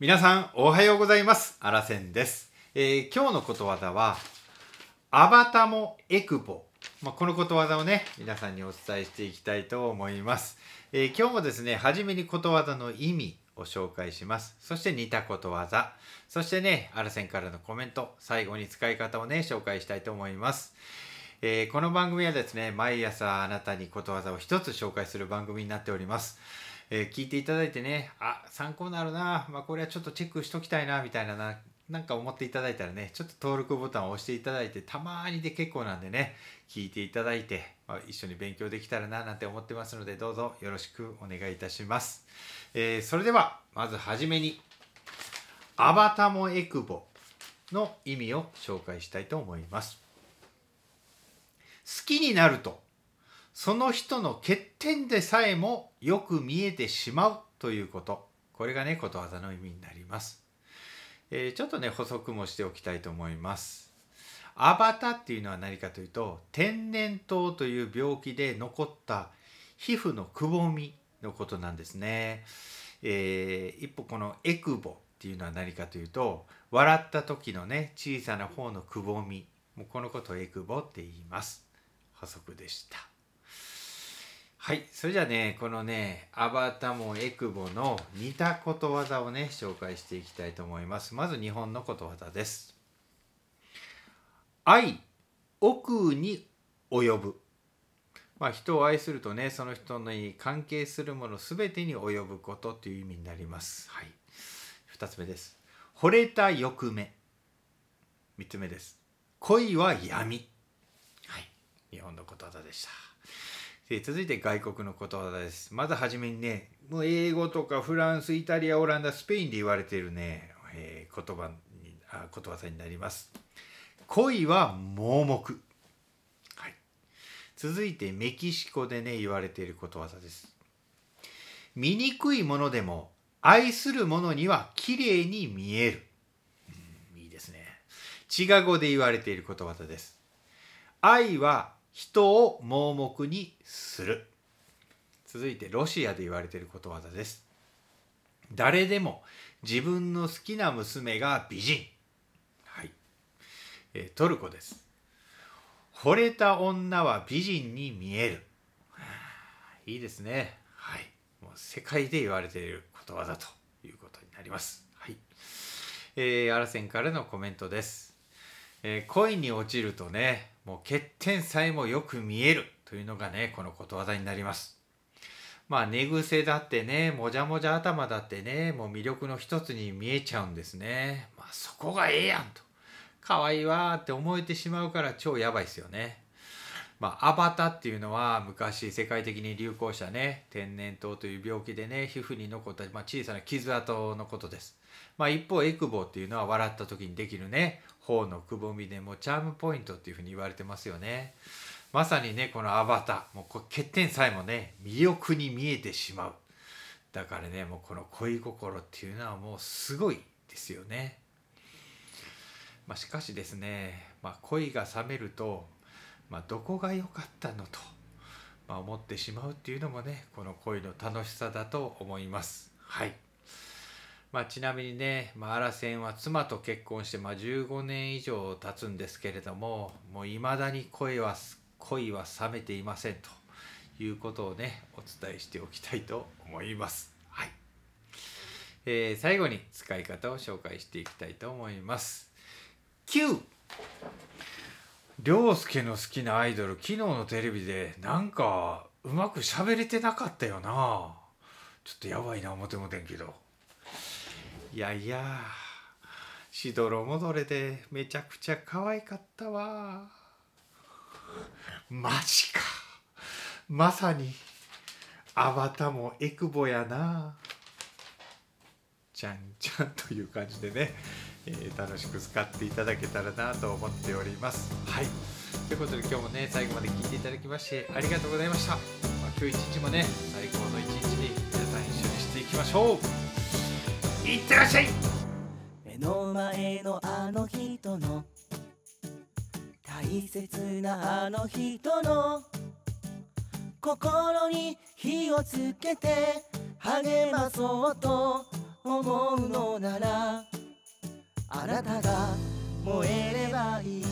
皆さんおはようございます。あらせんです、えー今日のことわざはアバタモエクボまあ、このことわざをね皆さんにお伝えしていきたいと思います、えー今日もですね初めにことわざの意味を紹介します。そして似たことわざ。そしてねあらせんからのコメント最後に使い方をね紹介したいと思います。えーこの番組はですね毎朝あなたにことわざを一つ紹介する番組になっております、えー聞いていただいてねあ参考になるな、まあ、これはちょっとチェックしときたいなみたいなななんか思っていただいたらねちょっと登録ボタンを押していただいてたまにで結構なんでね聞いていただいて、まあ、一緒に勉強できたらななんて思ってますのでどうぞよろしくお願いいたします、えーそれではまずはじめにアバタモエクボの意味を紹介したいと思います。好きになるとその人の欠点でさえもよく見えてしまうということ。これがねことわざの意味になります、えーちょっとね補足もしておきたいと思います。アバタっていうのは何かというと天然痘という病気で残った皮膚のくぼみのことなんですね、えー一歩このエクボっていうのは何かというと笑った時のね小さな方のくぼみ。もうこのことをエクボって言います。補足でした。はいそれじゃあねこのねアバタモエクボの似たことわざをね紹介していきたいと思います。まず日本のことわざです。愛奥に及ぶ。まあ人を愛するとねその人に関係するもの全てに及ぶことという意味になります。はい。2つ目です。惚れた欲目。3つ目です。恋は闇。はい。日本のことわざでした。で続いて外国のことわざです。まずはじめにねもう英語とかフランスイタリアオランダスペインで言われているね、えー言葉にあことわざになります。恋は盲目。はい。続いてメキシコでね言われていることわざです。醜いものでも愛する者には綺麗に見える、うんいいですね。チガ語で言われていることわざです。愛は人を盲目にする。続いてロシアで言われていることわざです。誰でも自分の好きな娘が美人。はい、えートルコです。惚れた女は美人に見える。いいですね。はい。もう世界で言われていることわざということになります。はい。えー、アラセンからのコメントです。えー恋に落ちるとねもう欠点さえもよく見えるというのがねこのことわざになります。まあ寝癖だってねもじゃもじゃ頭だってねもう魅力の一つに見えちゃうんですね。まあそこがええやんと。可愛いわって思えてしまうから超やばいっすよね。まあ、アバターっていうのは昔世界的に流行したね天然痘という病気でね皮膚に残った、まあ、小さな傷跡のことです、まあ、一方エクボっていうのは笑った時にできるね頬のくぼみでもチャームポイントっていうふうに言われてますよね。まさにねこのアバターもう欠点さえもね魅力に見えてしまう。だからねもうこの恋心っていうのはもうすごいですよね。まあ、しかしですね、まあ、恋が冷めると、まあ、どこが良かったのと、まあ、思ってしまうっていうのもねこの恋の楽しさだと思います。はいまあ、ちなみにね、まあ、アラセンは妻と結婚して、まあ、15年以上経つんですけれどももういまだに恋は恋は冷めていませんということをねお伝えしておきたいと思います。はいえー最後に使い方を紹介していきたいと思います。9涼介の好きなアイドル昨日のテレビでなんかうまく喋れてなかったよな。ちょっとやばいな思てもてんけど。いやいやしどろもどれでめちゃくちゃ可愛かったわ。マジか。まさにアバタもエクボやな。じゃんじゃんという感じでね、えー楽しく使っていただけたらなと思っております。はいということで今日もね最後まで聞いていただきましてありがとうございました。まあ、今日一日もね最高の一日に皆さん一緒にしていきましょう。いってらっしゃい目の前のあの人の大切なあの人の心に火をつけて励まそうと思うのならあなたが燃えればいい